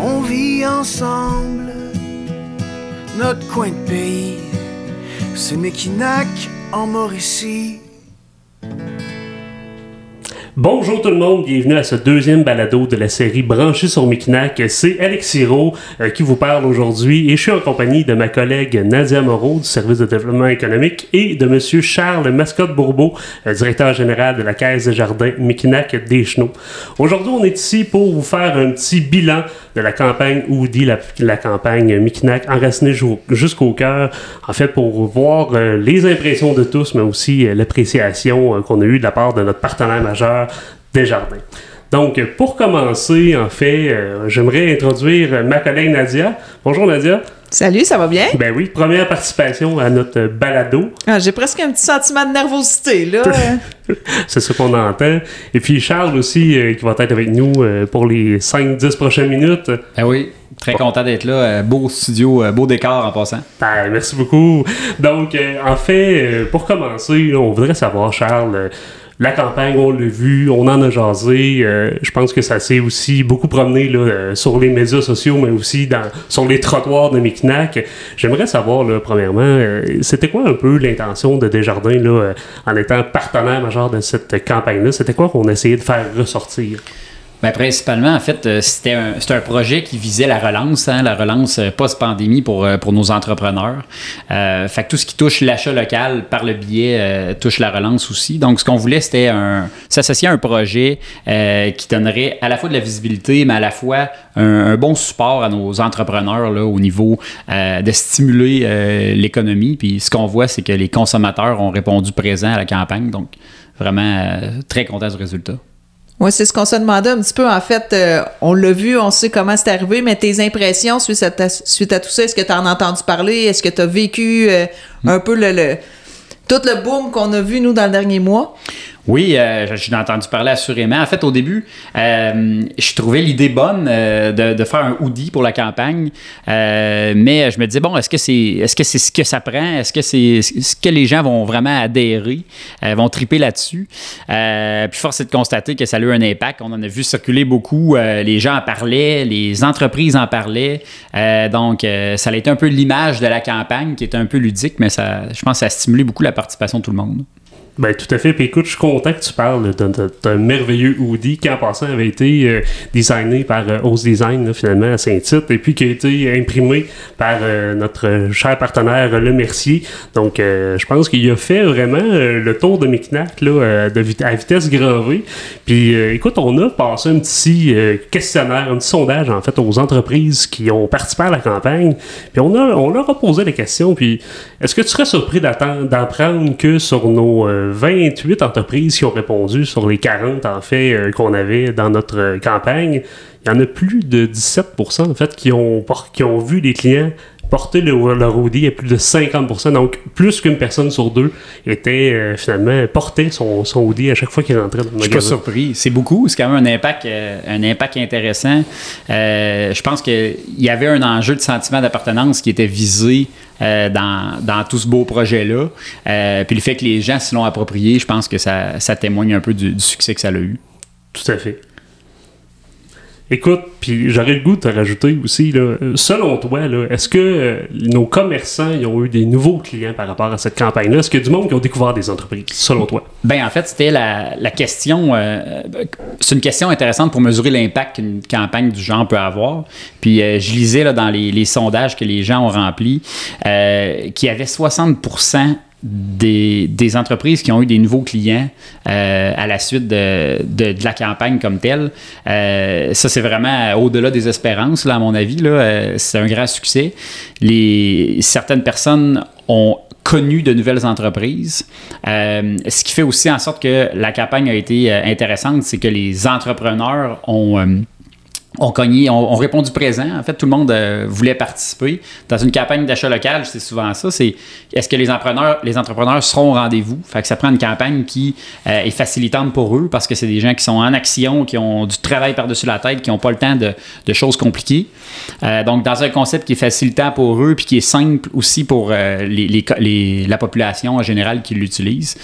On vit ensemble notre coin de pays, c'est Mekinac en Mauricie. Bonjour tout le monde, bienvenue à ce deuxième balado de la série Branché sur Mekinac. C'est Alex Siro euh, qui vous parle aujourd'hui et je suis en compagnie de ma collègue Nadia Moreau du service de développement économique et de monsieur Charles Mascotte-Bourbeau, euh, directeur général de la Caisse des jardins Mekinac des Chenaux. Aujourd'hui, on est ici pour vous faire un petit bilan de la campagne Oudi, la, la campagne Mekinac enracinée jusqu'au cœur, en fait pour voir euh, les impressions de tous, mais aussi l'appréciation qu'on a eue de la part de notre partenaire majeur Desjardins. Donc, pour commencer, en fait, euh, j'aimerais introduire ma collègue Nadia. Bonjour Nadia. Salut, ça va bien? Ben oui, première participation à notre balado. Ah, J'ai presque un petit sentiment de nervosité, là. C'est ce qu'on entend. Et puis Charles aussi, euh, qui va être avec nous euh, pour les 5-10 prochaines minutes. Ben oui, très content d'être là. beau studio, beau décor en passant. Ben, merci beaucoup. Donc, en fait, pour commencer, on voudrait savoir, Charles, la campagne, on l'a vu, on en a jasé. Euh, je pense que ça s'est aussi beaucoup promené là, euh, sur les médias sociaux, mais aussi dans, sur les trottoirs de Mekinac. J'aimerais savoir, là, premièrement, euh, c'était quoi un peu l'intention de Desjardins là, en étant partenaire majeur de cette campagne-là? C'était quoi qu'on essayait de faire ressortir? Ben, principalement, en fait, euh, c'était un, projet qui visait la relance, hein, la relance euh, post-pandémie pour, euh, pour nos entrepreneurs. Fait que tout ce qui touche l'achat local par le biais touche la relance aussi. Donc, ce qu'on voulait, c'était s'associer à un projet qui donnerait à la fois de la visibilité, mais à la fois un, bon support à nos entrepreneurs là, au niveau de stimuler l'économie. Puis ce qu'on voit, c'est que les consommateurs ont répondu présent à la campagne. Donc, vraiment très content du résultat. Oui, c'est ce qu'on se demandait un petit peu. En fait, euh, on l'a vu, on sait comment c'est arrivé, mais tes impressions suite à, suite à tout ça, est-ce que tu en as entendu parler? Est-ce que tu as vécu euh, un peu le, tout le boom qu'on a vu, nous, dans le dernier mois? Oui, euh, j'ai entendu parler assurément. En fait, au début, euh, je trouvais l'idée bonne euh, de, faire un hoodie pour la campagne, mais je me disais bon, est-ce que c'est est-ce que c'est ce que ça prend? Est-ce que c'est ce que les gens vont vraiment adhérer, vont triper là-dessus? Puis force est de constater que ça a eu un impact. On en a vu circuler beaucoup. les gens en parlaient, les entreprises en parlaient. donc, ça a été un peu l'image de la campagne qui était un peu ludique, mais ça, je pense, que ça a stimulé beaucoup la participation de tout le monde. Ben, tout à fait. Puis écoute, je suis content que tu parles d'un merveilleux hoodie qui, en passant, avait été euh, designé par euh, Design, finalement, à Saint-Tite, et puis qui a été imprimé par euh, notre cher partenaire Le Mercier. Donc, euh, je pense qu'il a fait vraiment le tour de Mekinac, là, à vitesse grand V. Puis, écoute, on a passé un petit questionnaire, un petit sondage, en fait, aux entreprises qui ont participé à la campagne. Puis, on, a, on leur a posé des questions. Puis, est-ce que tu serais surpris d'apprendre que sur nos 28 entreprises qui ont répondu sur les 40 en fait euh, qu'on avait dans notre euh, campagne. Il y en a plus de 17% en fait qui ont, qui ont vu les clients porter le, leur Audi à plus de 50%. Donc, plus qu'une personne sur deux était euh, finalement portait son, son Audi à chaque fois qu'il rentrait dans le magasin. Je suis pas surpris. C'est beaucoup. C'est quand même un impact, un impact intéressant. je pense qu'il y avait un enjeu de sentiment d'appartenance qui était visé euh, dans, dans, tout ce beau projet-là. Euh, puis le fait que les gens s'y l'ont approprié, je pense que ça, ça témoigne un peu du, succès que ça a eu. Tout à fait. Écoute, puis j'aurais le goût de te rajouter aussi, là, selon toi, est-ce que euh, nos commerçants ont eu des nouveaux clients par rapport à cette campagne-là? Est-ce a du monde qui ont découvert des entreprises, selon toi? Ben en fait, c'était la, la, question, c'est une question intéressante pour mesurer l'impact qu'une campagne du genre peut avoir. Puis je lisais là, dans les, les, sondages que les gens ont remplis euh, qu'il y avait 60 des, entreprises qui ont eu des nouveaux clients euh, à la suite de, la campagne comme telle. Euh, ça, c'est vraiment au-delà des espérances, là, à mon avis. Euh, c'est un grand succès. Certaines personnes ont connu de nouvelles entreprises. ce qui fait aussi en sorte que la campagne a été intéressante, c'est que les entrepreneurs ont on on, répond du présent. En fait, tout le monde euh, voulait participer. Dans une campagne d'achat local, c'est souvent ça. C'est est-ce que les entrepreneurs, seront au rendez-vous? Fait que ça prend une campagne qui euh, est facilitante pour eux parce que c'est des gens qui sont en action, qui ont du travail par-dessus la tête, qui n'ont pas le temps de, choses compliquées. Euh, donc, dans un concept qui est facilitant pour eux puis qui est simple aussi pour la population en général qui l'utilise,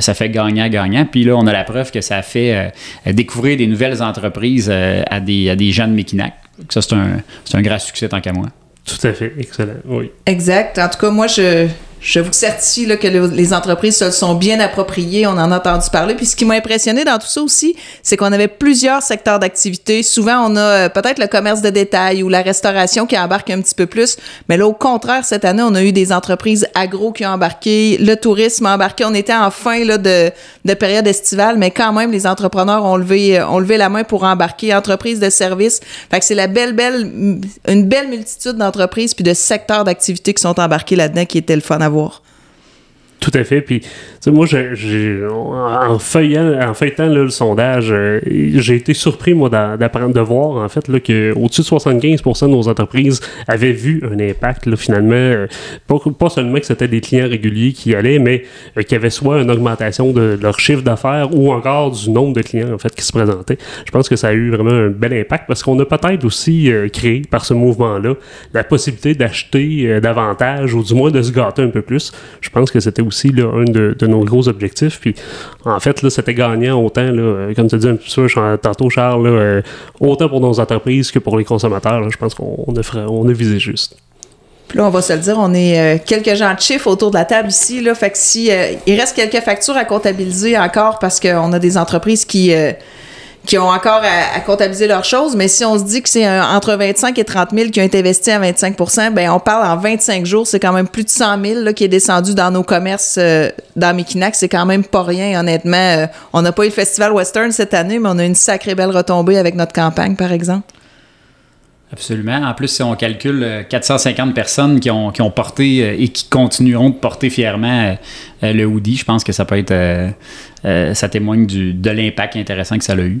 ça fait gagnant-gagnant. Puis là, on a la preuve que ça fait découvrir des nouvelles entreprises à des, à des de Mekinac. Ça, c'est un, c'est un grand succès tant qu'à moi. Tout à fait, excellent, oui. Exact. En tout cas, moi, je, je vous certifie là, que le- les entreprises se sont bien appropriées. On en a entendu parler. Puis ce qui m'a impressionné dans tout ça aussi, c'est qu'on avait plusieurs secteurs d'activité. Souvent, on a euh, peut-être le commerce de détail ou la restauration qui embarque un petit peu plus. Mais là, au contraire, cette année, on a eu des entreprises agro qui ont embarqué, le tourisme a embarqué. On était en fin là, de, de période estivale, mais quand même, les entrepreneurs ont levé, euh, ont levé la main pour embarquer. Entreprises de services. Fait que c'est la belle, belle, une belle multitude d'entreprises puis de secteurs d'activité qui sont embarqués là-dedans qui était le fun à voir. Tout à fait. Puis, sais, moi, j'ai, en, en feuilletant le sondage, euh, j'ai été surpris, moi, d'a- d'apprendre, de voir, en fait, là, qu'au-dessus de 75% de nos entreprises avaient vu un impact, là, finalement. euh, pas, seulement que c'était des clients réguliers qui allaient, mais euh, qu'il y avait soit une augmentation de leur chiffre d'affaires ou encore du nombre de clients, en fait, qui se présentaient. Je pense que ça a eu vraiment un bel impact parce qu'on a peut-être aussi créé, par ce mouvement-là, la possibilité d'acheter davantage ou du moins de se gâter un peu plus. Je pense que c'était aussi là, un de, de nos gros objectifs. Puis en fait, là, c'était gagnant autant, là, comme tu dis un petit peu tantôt, Charles, euh, autant pour nos entreprises que pour les consommateurs. je pense qu'on on a, on visé juste. Puis là, on va se le dire, on est euh, quelques gens de chiffres autour de la table ici. Là, fait que si euh, il reste quelques factures à comptabiliser encore parce qu'on a des entreprises qui, qui ont encore à, comptabiliser leurs choses, mais si on se dit que c'est entre 25 et 30 000 qui ont été investis à 25% ben on parle en 25 jours, c'est quand même plus de 100 000 là, qui est descendu dans nos commerces euh, dans Mekinac. C'est quand même pas rien, honnêtement. Euh, on n'a pas eu le Festival Western cette année, mais on a une sacrée belle retombée avec notre campagne, par exemple. Absolument. En plus, si on calcule euh, 450 personnes qui ont, qui ont porté euh, et qui continueront de porter fièrement euh, euh, le hoodie, je pense que ça peut être. euh, euh, ça témoigne de l'impact intéressant que ça a eu.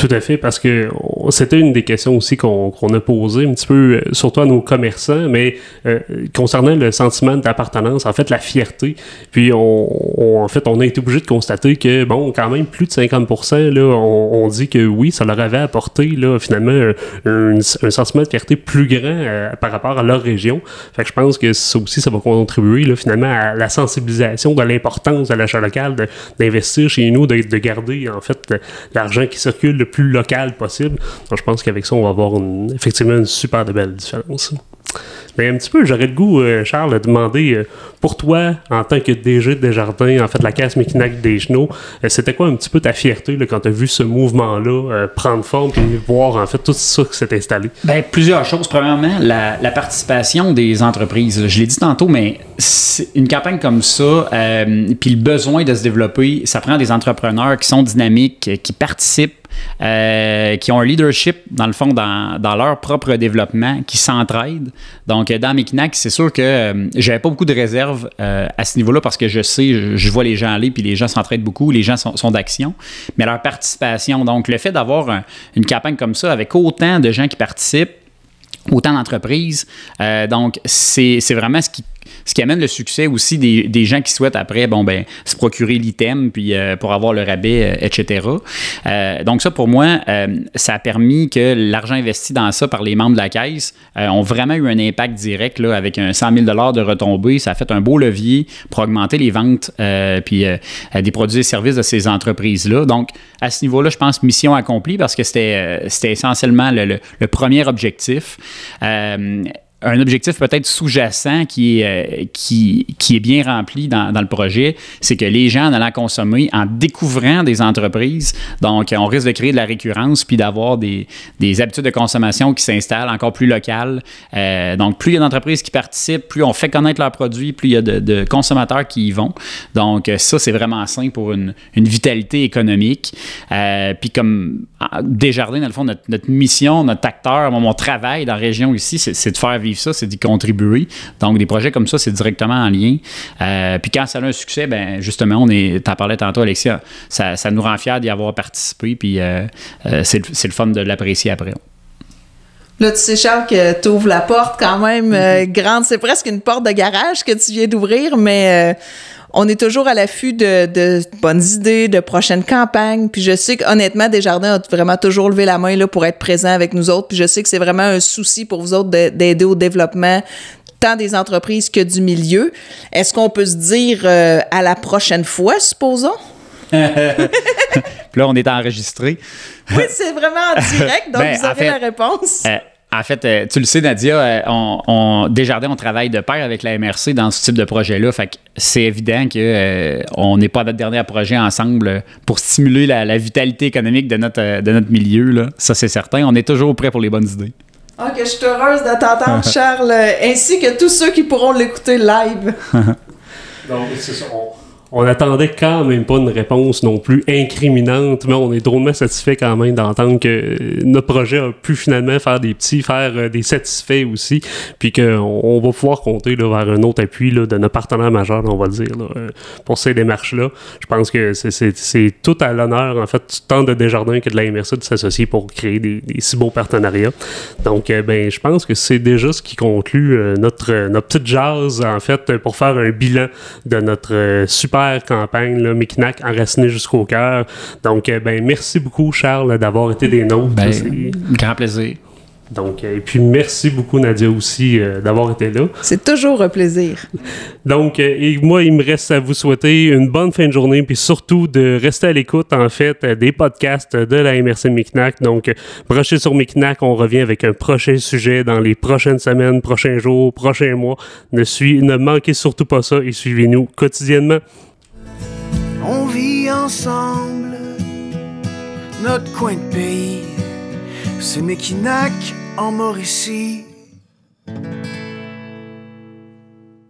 Tout à fait, parce que c'était une des questions aussi qu'on a posées un petit peu, euh, surtout à nos commerçants, mais euh, concernant le sentiment d'appartenance, en fait, la fierté. Puis, on, on- en fait, on a été obligé de constater que, bon, quand même, plus de 50 là, on, dit que oui, ça leur avait apporté, là, finalement, un, un- sentiment de fierté plus grand euh, par rapport à leur région. Fait que je pense que ça aussi, ça va contribuer, là, finalement, à la sensibilisation de l'importance de l'achat local, d'investir chez nous, de, de garder, en fait, l'argent qui circule le plus local possible. Donc, je pense qu'avec ça, on va avoir effectivement une super belle différence. Mais un petit peu, j'aurais le goût, euh, Charles, de demander euh, pour toi, en tant que DG de Desjardins, en fait, la casse Mekinac des Genoux, euh, c'était quoi un petit peu ta fierté quand tu as vu ce mouvement-là prendre forme et voir en fait tout ça qui s'est installé? Ben, plusieurs choses. Premièrement, la, participation des entreprises. Je l'ai dit tantôt, mais une campagne comme ça, puis le besoin de se développer, ça prend des entrepreneurs qui sont dynamiques, qui participent, euh, qui ont un leadership, dans le fond, dans, leur propre développement, qui s'entraident. Donc, euh, dans Mekinac, c'est sûr que euh, j'avais pas beaucoup de réserves euh, à ce niveau-là parce que je sais, je, vois les gens aller, puis les gens s'entraident beaucoup, les gens sont, d'action. Mais leur participation, donc le fait d'avoir un- une campagne comme ça avec autant de gens qui participent, autant d'entreprises. Donc, c'est vraiment ce qui, ce qui amène le succès aussi des, des gens qui souhaitent après, bon, ben, se procurer l'item, puis euh, pour avoir le rabais, euh, etc. Euh, donc, ça, pour moi, euh, ça a permis que l'argent investi dans ça par les membres de la caisse euh, ont vraiment eu un impact direct, là, avec un 100 000 de retombées. Ça a fait un beau levier pour augmenter les ventes, puis des produits et services de ces entreprises-là. Donc, à ce niveau-là, je pense mission accomplie parce que c'était c'était essentiellement le, le- le premier objectif. Euh, un objectif peut-être sous-jacent qui, est, euh, qui, qui est bien rempli dans, dans le projet, c'est que les gens en allant consommer, en découvrant des entreprises, donc on risque de créer de la récurrence puis d'avoir des, des habitudes de consommation qui s'installent encore plus locales. Euh, donc plus il y a d'entreprises qui participent, plus on fait connaître leurs produits, plus il y a de, consommateurs qui y vont. Donc euh, ça, c'est vraiment sain pour une, une vitalité économique. Puis comme ah, Desjardins, dans le fond, notre, notre mission, notre acteur, mon, travail dans la région ici, c'est de faire vivre ça, c'est d'y contribuer. Donc, des projets comme ça, c'est directement en lien. Euh, puis quand ça a un succès, ben justement, on est, t'en parlais tantôt, Alexia, ça, ça nous rend fiers d'y avoir participé, puis euh, euh, c'est le- c'est le fun de l'apprécier après. Là, tu sais, Charles, que tu ouvres la porte quand même euh, grande. C'est presque une porte de garage que tu viens d'ouvrir, mais on est toujours à l'affût de, de bonnes idées, de prochaines campagnes. Puis je sais qu'honnêtement, Desjardins a vraiment toujours levé la main là, pour être présent avec nous autres. Puis je sais que c'est vraiment un souci pour vous autres de- d'aider au développement tant des entreprises que du milieu. Est-ce qu'on peut se dire euh, à la prochaine fois, supposons? Puis là, on est enregistré. Oui, c'est vraiment en direct, donc Ben, vous aurez fait, la réponse. Euh, en fait, euh, tu le sais, Nadia, euh, on, on- Desjardins, on travaille de pair avec la MRC dans ce type de projet-là. Fait que c'est évident que euh, on n'est pas à notre dernier projet ensemble pour stimuler la, la vitalité économique de notre, de notre milieu. Là. Ça, c'est certain. On est toujours prêt pour les bonnes idées. Ok, je suis heureuse de t'entendre, Charles, ainsi que tous ceux qui pourront l'écouter live. Donc, c'est ça. On, on attendait quand même pas une réponse non plus incriminante, mais on est drôlement satisfait quand même d'entendre que euh, notre projet a pu finalement faire des petits, faire euh, des satisfaits aussi, puis qu'on on va pouvoir compter là, vers un autre appui là, de nos partenaires majeurs, on va dire, là, euh, pour ces démarches-là. Je pense que c'est- tout à l'honneur, en fait, tant de Desjardins que de la MRC de s'associer pour créer des, si beaux partenariats. Donc, ben, je pense que c'est déjà ce qui conclut notre, notre petite jazz, en fait, pour faire un bilan de notre super campagne, là, Micnac enraciné jusqu'au cœur. Donc, euh, ben, merci beaucoup, Charles, d'avoir été des nôtres. Ben, grand plaisir. Donc, euh, et puis merci beaucoup, Nadia, aussi, euh, d'avoir été là. C'est toujours un plaisir. Donc, euh, et moi, il me reste à vous souhaiter une bonne fin de journée, puis surtout de rester à l'écoute, en fait, des podcasts de la MRC Micnac. Donc, brochez sur Micnac, on revient avec un prochain sujet dans les prochaines semaines, prochains jours, prochains mois. Ne, suis, ne manquez surtout pas ça et suivez-nous quotidiennement on vit ensemble. Notre coin de pays, c'est Mékinac en Mauricie.